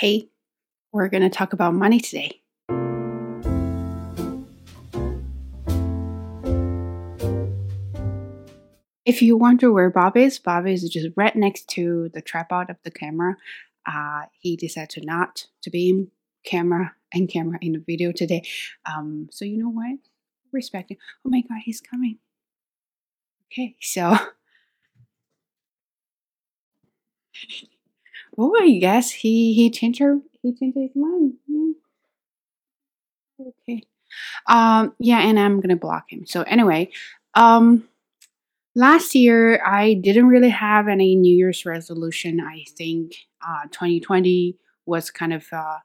Hey, we're going to talk about money today. If you wonder where Bob is, Bob is just right next to the tripod of the camera. Uh, he decided to not to be in camera and camera in the video today. Um, so you know what? Respecting. Oh my God, he's coming. Okay, so oh, I guess he he changed her he changed his mind. Yeah. Okay. Um. Yeah, and I'm gonna block him. So anyway, um, last year I didn't really have any New Year's resolution. I think uh 2020 was kind of uh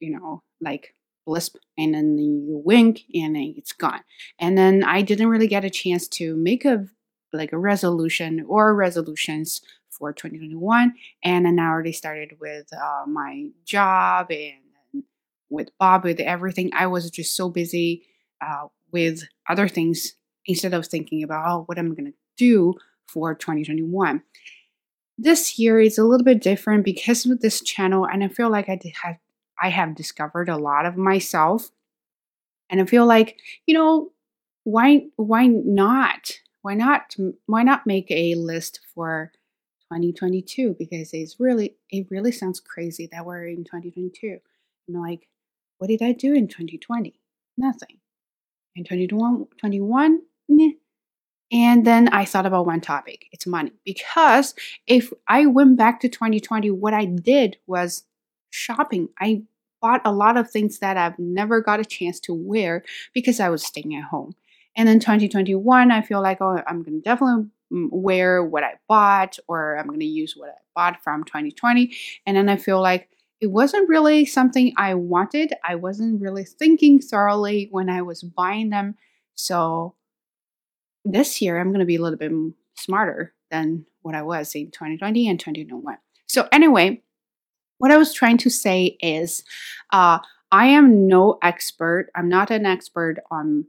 you know like lisp and then you wink and then it's gone and then i didn't really get a chance to make a like a resolution or resolutions for 2021 and then i already started with uh, my job and with bob with everything i was just so busy uh, with other things instead of thinking about oh what am i going to do for 2021 this year is a little bit different because of this channel and i feel like i have I have discovered a lot of myself. And I feel like, you know, why why not? Why not why not make a list for 2022 because it's really it really sounds crazy that we're in 2022. I'm like, what did I do in 2020? Nothing. In 2021, nah. And then I thought about one topic. It's money. Because if I went back to 2020, what I did was shopping. I bought a lot of things that I've never got a chance to wear because I was staying at home. And then 2021, I feel like, oh, I'm to definitely wear what I bought or I'm going to use what I bought from 2020. And then I feel like it wasn't really something I wanted. I wasn't really thinking thoroughly when I was buying them. So this year, I'm going to be a little bit smarter than what I was in 2020 and 2021. So, anyway, what I was trying to say is, uh, I am no expert. I'm not an expert on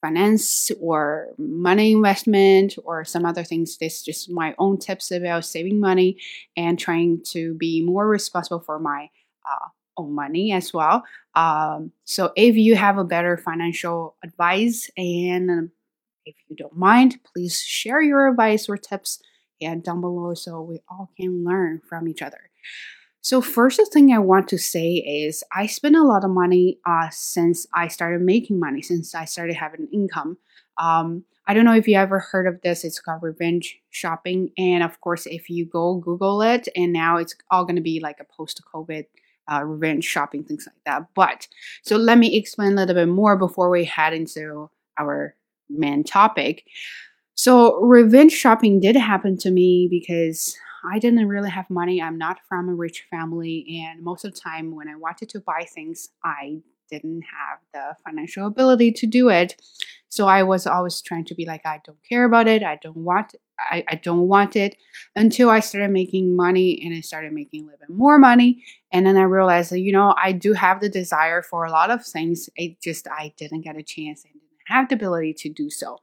finance or money investment or some other things. This is just my own tips about saving money and trying to be more responsible for my uh, own money as well. Um, so if you have a better financial advice and um, if you don't mind, please share your advice or tips and down below so we all can learn from each other. So, first thing I want to say is I spend a lot of money uh, since I started making money, since I started having income. Um, I don't know if you ever heard of this. It's called revenge shopping. And of course, if you go Google it, and now it's all going to be like a post COVID uh, revenge shopping, things like that. But so let me explain a little bit more before we head into our main topic. So, revenge shopping did happen to me because I didn't really have money. I'm not from a rich family. And most of the time, when I wanted to buy things, I didn't have the financial ability to do it. So I was always trying to be like, I don't care about it. I don't want I, I don't want it until I started making money and I started making a little bit more money. And then I realized that, you know, I do have the desire for a lot of things. It just I didn't get a chance and didn't have the ability to do so.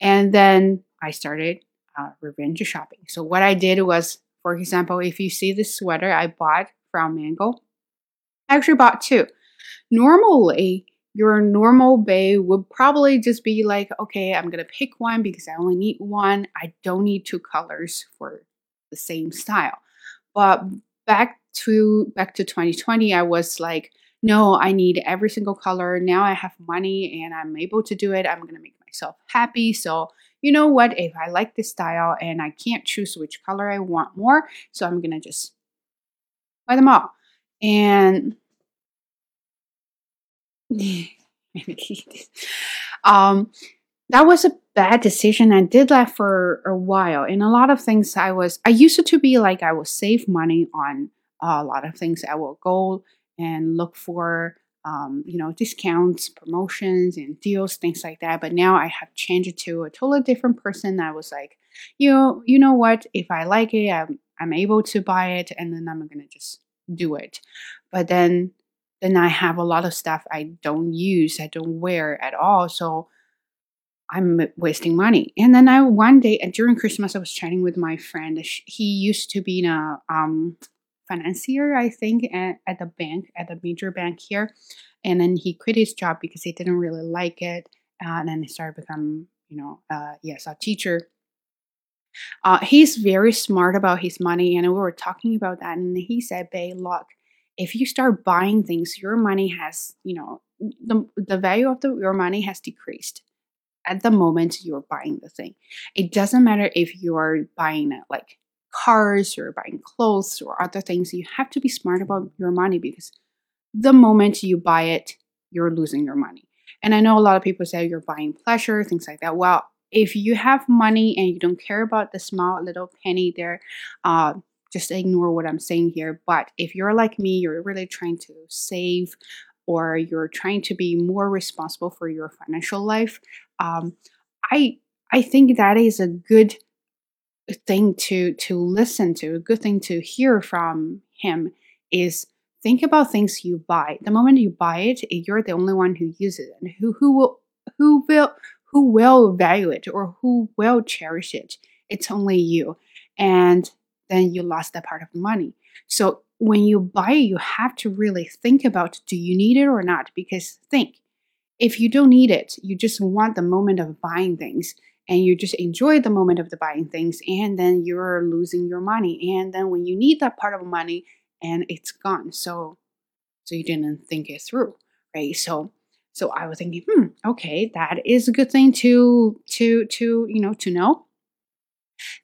And then I started uh, revenge shopping. So what I did was, for example, if you see this sweater I bought from Mango, I actually bought two. Normally, your normal bay would probably just be like, okay, I'm gonna pick one because I only need one. I don't need two colors for the same style. But back to back to 2020, I was like, no, I need every single color. Now I have money and I'm able to do it. I'm gonna make myself happy. So you know what, if I like this style and I can't choose which color I want more, so I'm gonna just buy them all. And um, that was a bad decision. I did that for a while. And a lot of things I was, I used to be like, I will save money on a lot of things. I will go and look for um, you know, discounts, promotions, and deals, things like that. But now I have changed it to a totally different person. I was like, you know, you know what? If I like it, I'm I'm able to buy it, and then I'm gonna just do it. But then then I have a lot of stuff I don't use, I don't wear at all. So I'm wasting money. And then I one day during Christmas, I was chatting with my friend. He used to be in a um, financier, I think, at, at the bank, at the major bank here. And then he quit his job because he didn't really like it. Uh, and then he started become, you know, uh, yes, a teacher. Uh, he's very smart about his money, and we were talking about that. And he said, "Bay, look, if you start buying things, your money has, you know, the the value of the, your money has decreased at the moment you're buying the thing. It doesn't matter if you're buying it like cars or buying clothes or other things. You have to be smart about your money because the moment you buy it, you're losing your money. And I know a lot of people say you're buying pleasure, things like that. Well, if you have money and you don't care about the small little penny there, uh, just ignore what I'm saying here. But if you're like me, you're really trying to save or you're trying to be more responsible for your financial life, um, I I think that is a good thing to to listen to. A good thing to hear from him is think about things you buy. The moment you buy it, you're the only one who uses it, and who who will who will who will value it or who will cherish it. It's only you, and then you lost that part of the money. So when you buy you have to really think about do you need it or not? Because think, if you don't need it, you just want the moment of buying things and you just enjoy the moment of the buying things and then you're losing your money. And then when you need that part of money and it's gone. So so you didn't think it through, right? So so I was thinking, hmm, okay, that is a good thing to to to you know to know.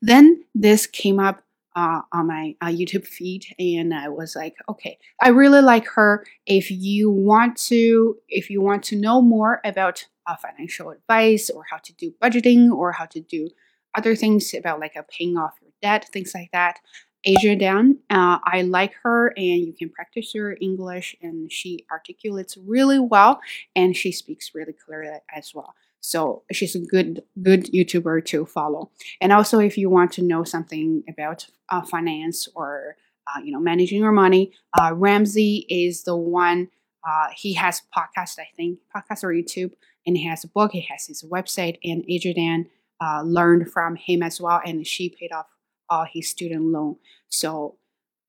Then this came up uh, on my uh, YouTube feed, and I was like, okay, I really like her. If you want to, if you want to know more about uh, financial advice or how to do budgeting or how to do other things about like a paying off your debt, things like that, Aja Dang, uh, I like her, and you can practice your English, and she articulates really well, and she speaks really clearly as well. So she's a good good YouTuber to follow. And also, if you want to know something about uh, finance or uh, you know managing your money, uh, Ramsey is the one. Uh, he has podcast, I think, podcast or YouTube, and he has a book. He has his website, and Adrian uh, learned from him as well, and she paid off all his student loan. So.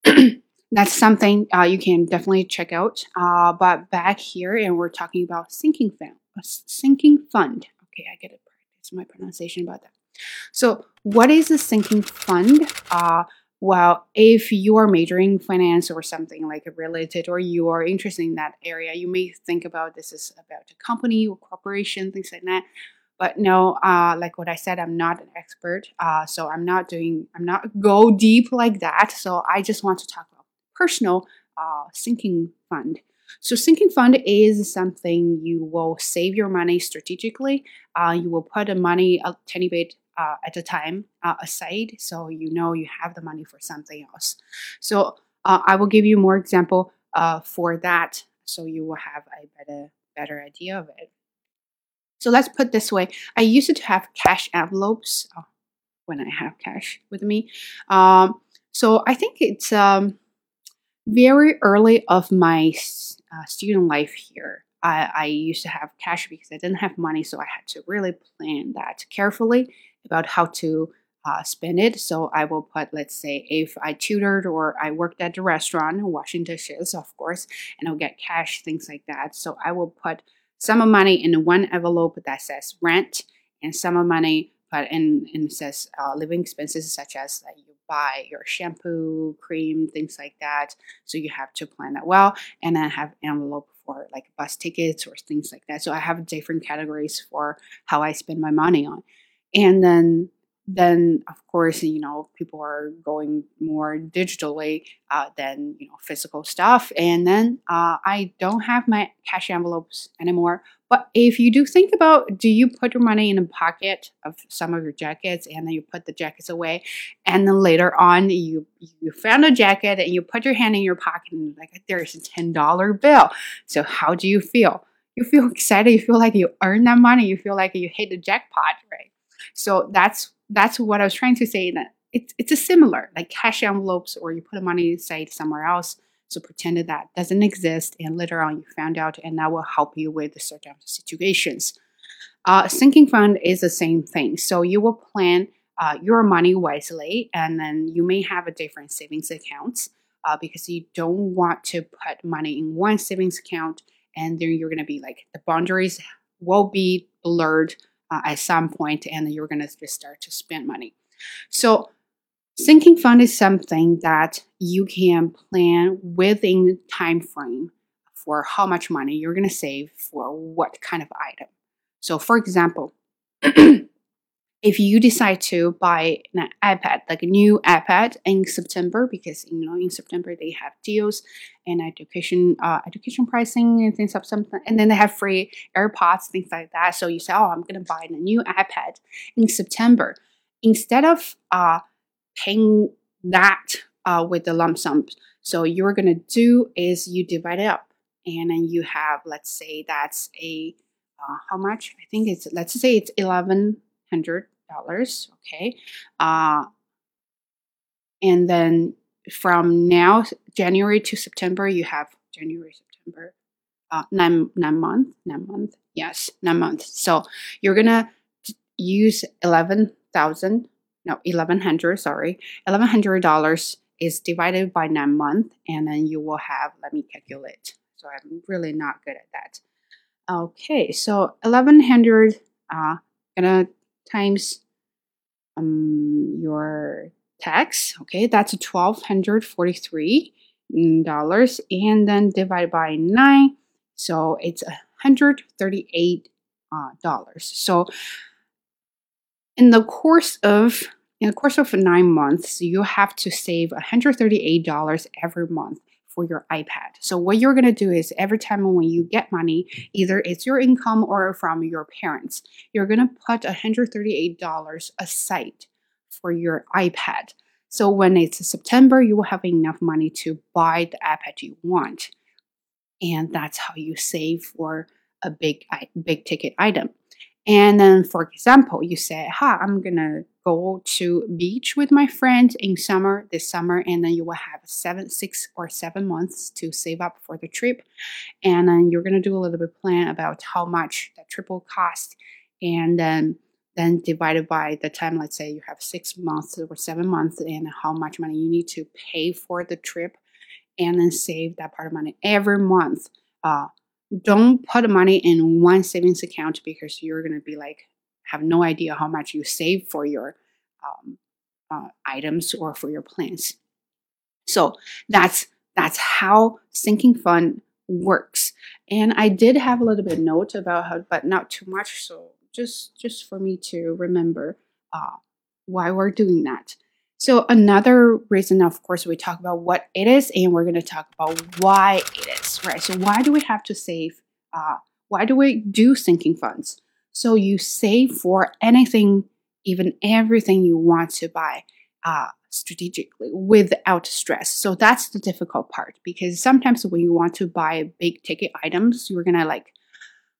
that's something uh, you can definitely check out. but back here, and we're talking about sinking fund a sinking fund. Okay, I get it. It's my pronunciation about that. So, what is a sinking fund? Uh, well, if you are majoring finance or something like related, or you are interested in that area, you may think about this is about a company or corporation, things like that. But no, uh, like what I said, I'm not an expert, uh, so I'm not doing, I'm not go deep like that. So I just want to talk about personal uh, sinking fund. So sinking fund is something you will save your money strategically. Uh, you will put the money a tiny bit uh, at a time uh, aside, so you know you have the money for something else. So uh, I will give you more example uh, for that, so you will have a better better idea of it. So let's put this way: I used to have cash envelopes oh, when I have cash with me. Um, so I think it's um, very early of my uh, student life here, I, I used to have cash because I didn't have money, so I had to really plan that carefully about how to uh, spend it. So I will put, let's say, if I tutored or I worked at the restaurant, washing dishes, of course, and I'll get cash, things like that. So I will put some of money in one envelope that says rent, and some of money but and says uh, living expenses such as uh, you buy your shampoo, cream, things like that. So you have to plan that well, and then have envelope for like bus tickets or things like that. So I have different categories for how I spend my money on, and then then of course you know people are going more digitally uh, than you know physical stuff. And then uh, i don't have my cash envelopes anymore. But if you do think about do you put your money in the pocket of some of your jackets and then you put the jackets away and then later on you you found a jacket and you put your hand in your pocket and like there's a $10 bill. So how do you feel? You feel excited. You feel like you earned that money. You feel like you hit the jackpot right? So that's that's what I was trying to say. That it's it's a similar like cash envelopes, or you put the money say somewhere else. So pretend that that doesn't exist, and later on you found out, and that will help you with certain situations. Uh, sinking fund is the same thing. So you will plan uh, your money wisely, and then you may have a different savings accounts. uh, because you don't want to put money in one savings account and then you're going to be like the boundaries will be blurred uh, at some point and you're going to just start to spend money. So sinking fund is something that you can plan within the time frame for how much money you're going to save for what kind of item. So for example, if you decide to buy an iPad, like a new iPad in September, because you know in September they have deals and education uh, education pricing and things of something, and then they have free AirPods, things like that. So you say, oh, I'm gonna buy a new iPad in September. Instead of uh, paying that uh, with the lump sum, so you're gonna do is you divide it up, and then you have, let's say that's a uh, how much? I think it's let's say it's eleven hundred dollars. Okay, uh, and then from now January to September, you have January September uh, nine nine month nine month yes nine months. So you're gonna use eleven thousand no eleven hundred sorry eleven hundred dollars is divided by nine month and then you will have let me calculate so i'm really not good at that okay so 1100 uh gonna times um, your tax. Okay, that's twelve hundred forty-three dollars, and then divide by nine, so it's hundred thirty-eight uh, dollars. So, in the course of in the course of nine months, you have to save $138 every month for your iPad. So what you're going to do is every time when you get money, either it's your income or from your parents, you're going to put $138 aside for your iPad. So when it's September, you will have enough money to buy the iPad you want. And that's how you save for a big big ticket item. And then, for example, you say, "Ha, I'm gonna go to beach with my friend in summer this summer," and then you will have seven, six, or seven months to save up for the trip, and then you're gonna do a little bit plan about how much that trip will cost, and then then divided by the time. Let's say you have six months or seven months, and how much money you need to pay for the trip, and then save that part of money every month. Uh, don't put money in one savings account because you're going to be like have no idea how much you save for your um, uh, items or for your plans so that's that's how sinking fund works and i did have a little bit note about how but not too much so just just for me to remember uh, why we're doing that so another reason, of course, we talk about what it is, and we're going to talk about why it is, right? So why do we have to save? Uh, why do we do sinking funds? So you save for anything, even everything you want to buy uh, strategically without stress. So that's the difficult part because sometimes when you want to buy big ticket items, you're gonna like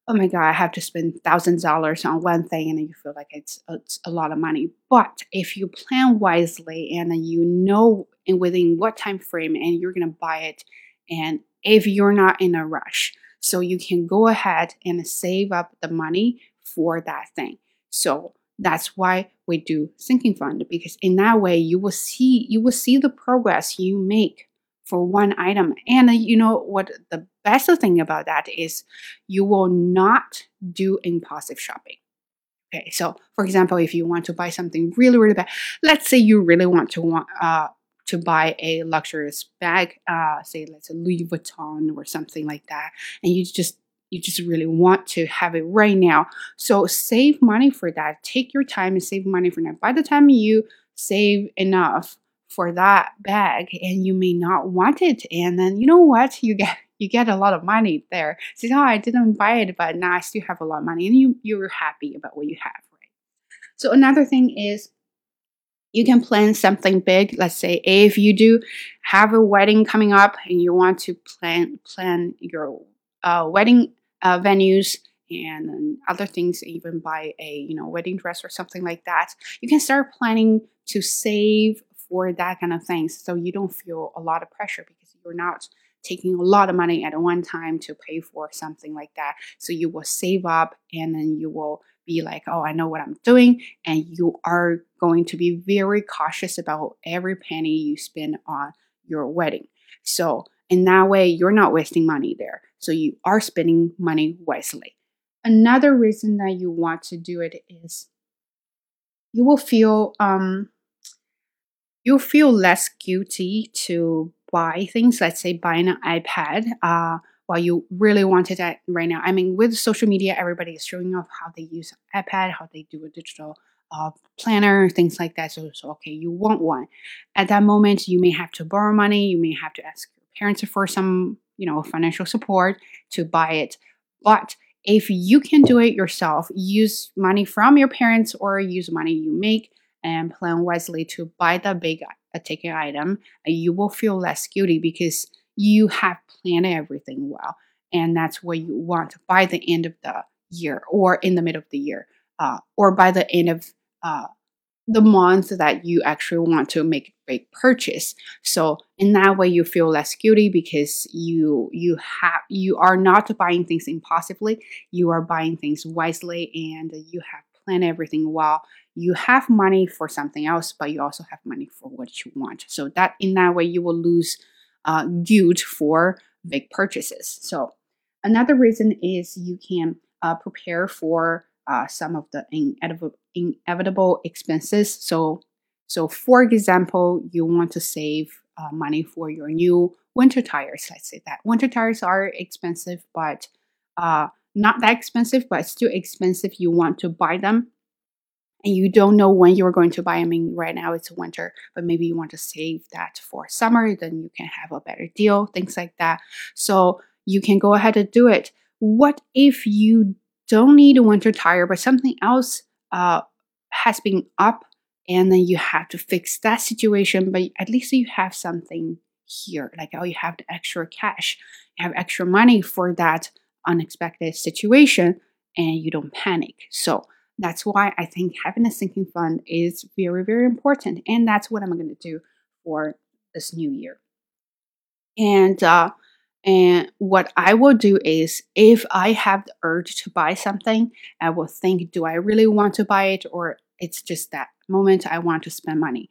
oh my god, I have to spend thousands of dollars on one thing, and you feel like it's, it's a lot of money. But if you plan wisely and you know within what time frame, and you're gonna buy it, and if you're not in a rush, so you can go ahead and save up the money for that thing. So that's why we do sinking fund because in that way you will see you will see the progress you make for one item. And uh, you know what the best thing about that is you will not do impulsive shopping. Okay, so for example, if you want to buy something really, really bad, let's say you really want to want uh, to buy a luxurious bag, uh, say let's say Louis Vuitton or something like that, and you just you just really want to have it right now. So save money for that. Take your time and save money for that. By the time you save enough for that bag and you may not want it and then you know what you get you get a lot of money there says oh i didn't buy it but now i still have a lot of money and you you're happy about what you have right so another thing is you can plan something big let's say if you do have a wedding coming up and you want to plan plan your uh, wedding uh, venues and other things even buy a you know wedding dress or something like that you can start planning to save for that kind of things. So you don't feel a lot of pressure because you're not taking a lot of money at one time to pay for something like that. So you will save up and then you will be like, oh, I know what I'm doing. And you are going to be very cautious about every penny you spend on your wedding. So in that way, you're not wasting money there. So you are spending money wisely. Another reason that you want to do it is you will feel um you'll feel less guilty to buy things. Let's say buying an iPad. Uh, while you really wanted that right now. I mean, with social media, everybody is showing off how they use iPad, how they do a digital uh, planner, things like that. So, so, okay, you want one. At that moment, you may have to borrow money. You may have to ask your parents for some, you know, financial support to buy it. But if you can do it yourself, use money from your parents or use money you make and plan wisely to buy the big uh, ticket item, you will feel less guilty because you have planned everything well. And that's what you want by the end of the year or in the middle of the year uh, or by the end of uh, the month that you actually want to make big purchase. So in that way, you feel less guilty because you you have you are not buying things impulsively. You are buying things wisely, and you have planned everything well. You have money for something else, but you also have money for what you want. So that in that way, you will lose uh, guilt for big purchases. So another reason is you can uh, prepare for uh, some of the inevitable, inevitable expenses. So, so for example, you want to save uh, money for your new winter tires. Let's say that winter tires are expensive, but uh, not that expensive, but still expensive. You want to buy them and you don't know when you're going to buy. I mean, right now it's winter, but maybe you want to save that for summer, then you can have a better deal, things like that. So you can go ahead and do it. What if you don't need a winter tire, but something else uh, has been up and then you have to fix that situation, but at least you have something here. Like, oh, you have the extra cash, you have extra money for that unexpected situation, and you don't panic. So that's why I think having a sinking fund is very, very important. And that's what I'm going to do for this new year. And uh, and what I will do is if I have the urge to buy something, I will think, do I really want to buy it or it's just that moment I want to spend money.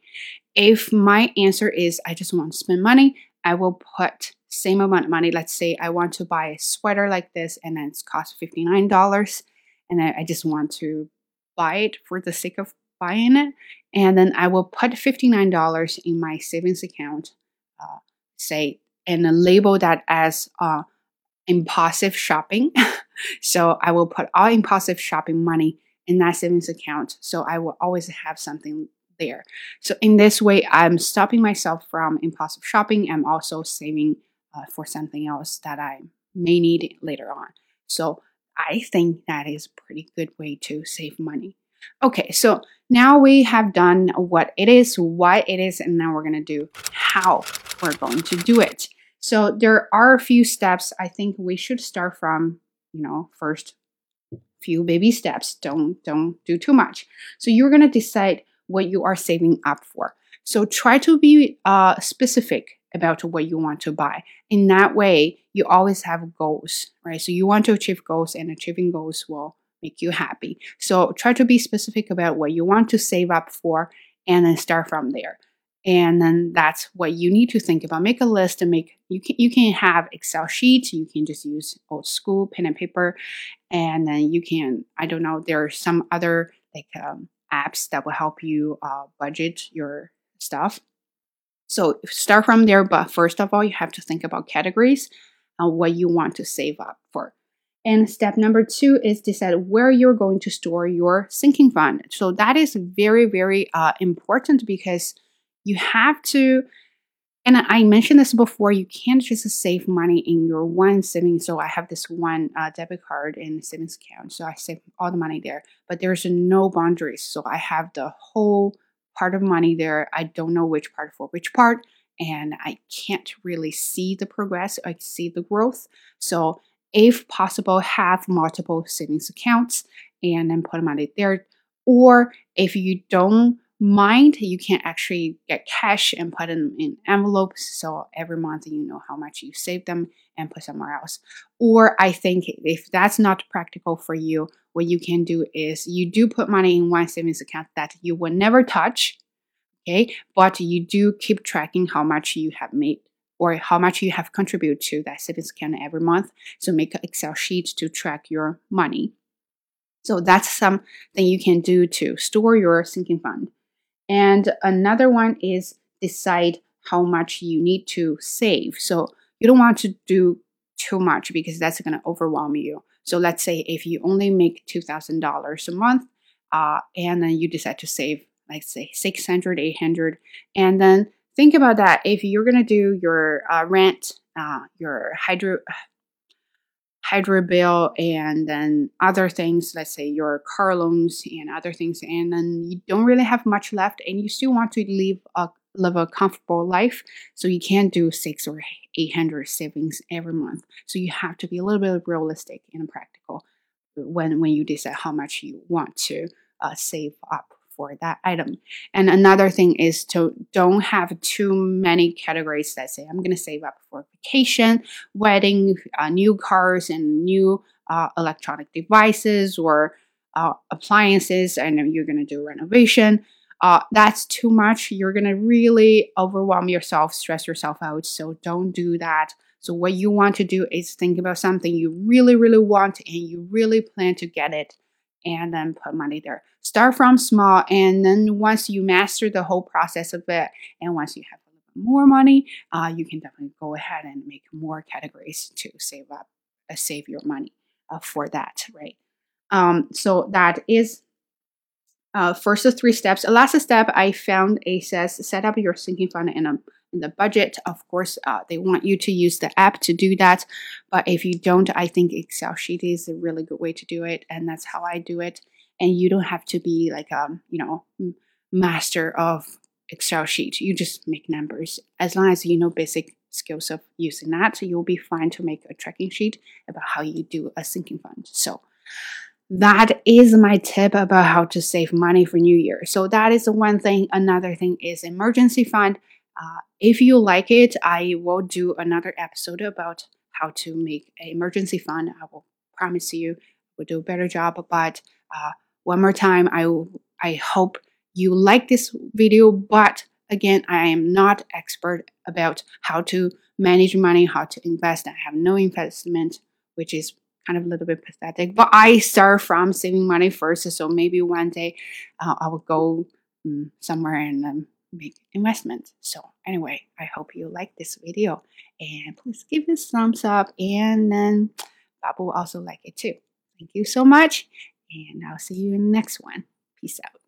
If my answer is I just want to spend money, I will put same amount of money. Let's say I want to buy a sweater like this and then it's cost $59 and I, just want to buy it for the sake of buying it. And then I will put $59 in my savings account, uh, say and label that as uh, impulsive shopping. so I will put all impulsive shopping money in that savings account. So I will always have something there. So in this way, I'm stopping myself from impulsive shopping. I'm also saving uh, for something else that I may need later on. So I think that is a pretty good way to save money. Okay, so now we have done what it is, why it is, and now we're going to do how we're going to do it. So there are a few steps I think we should start from, you know, first few baby steps. Don't don't do too much. So you're going to decide what you are saving up for. So try to be uh, specific about what you want to buy. In that way, you always have goals, right? So you want to achieve goals, and achieving goals will make you happy. So try to be specific about what you want to save up for and then start from there. And then that's what you need to think about. Make a list and make you can you can have Excel sheets, you can just use old school pen and paper, and then you can, I don't know, there are some other like um, apps that will help you uh, budget your stuff. So start from there, but first of all, you have to think about categories and what you want to save up for. And step number two is decide where you're going to store your sinking fund. So that is very, very uh, important because you have to, and I mentioned this before, you can't just save money in your one savings. So I have this one uh, debit card in savings account. So I save all the money there, but there's no boundaries. So I have the whole part of money there. I don't know which part for which part. And I can't really see the progress. I see the growth. So if possible, have multiple savings accounts and then put money there. Or if you don't mind, you can actually get cash and put them in envelopes. So every month you know how much you save them and put somewhere else. Or I think if that's not practical for you, what you can do is you do put money in one savings account that you will never touch. Okay, but you do keep tracking how much you have made or how much you have contributed to that savings account every month. So make an Excel sheet to track your money. So that's something you can do to store your sinking fund. And another one is decide how much you need to save. So you don't want to do too much because that's going to overwhelm you. So let's say if you only make $2,000 a month uh, and then you decide to save, like say 600, 800, and then think about that. If you're going to do your uh, rent, uh, your hydro, hydro bill and then other things, let's say your car loans and other things, and then you don't really have much left and you still want to live a live a comfortable life. So you can't do six or eight hundred savings every month. So you have to be a little bit realistic and practical when when you decide how much you want to uh, save up for that item. And another thing is to don't have too many categories that say I'm going to save up for vacation, wedding, uh, new cars, and new uh, electronic devices or uh, appliances, and you're going to do renovation. Uh, that's too much. You're going to really overwhelm yourself, stress yourself out. So don't do that. So, what you want to do is think about something you really, really want and you really plan to get it and then put money there. Start from small, and then once you master the whole process of it, and once you have a little more money, uh, you can definitely go ahead and make more categories to save up, uh, save your money uh, for that, right? Um, so that is uh, first of three steps. The last step I found it says set up your sinking fund in a in the budget. Of course, uh, they want you to use the app to do that. But if you don't, I think Excel sheet is a really good way to do it, and that's how I do it. And you don't have to be like a um, you know master of Excel sheet. You just make numbers as long as you know basic skills of using that. You'll be fine to make a tracking sheet about how you do a sinking fund. So that is my tip about how to save money for New Year. So that is the one thing. Another thing is emergency fund. Uh, if you like it, I will do another episode about how to make an emergency fund. I will promise you, we'll do a better job. But uh, one more time, I I hope you like this video. But again, I am not expert about how to manage money, how to invest. I have no investment, which is kind of a little bit pathetic. But I start from saving money first, so maybe one day uh, I will go um, somewhere and um, make investments. So anyway, I hope you like this video and please give it a thumbs up and then Bob will also like it too. Thank you so much and I'll see you in the next one. Peace out.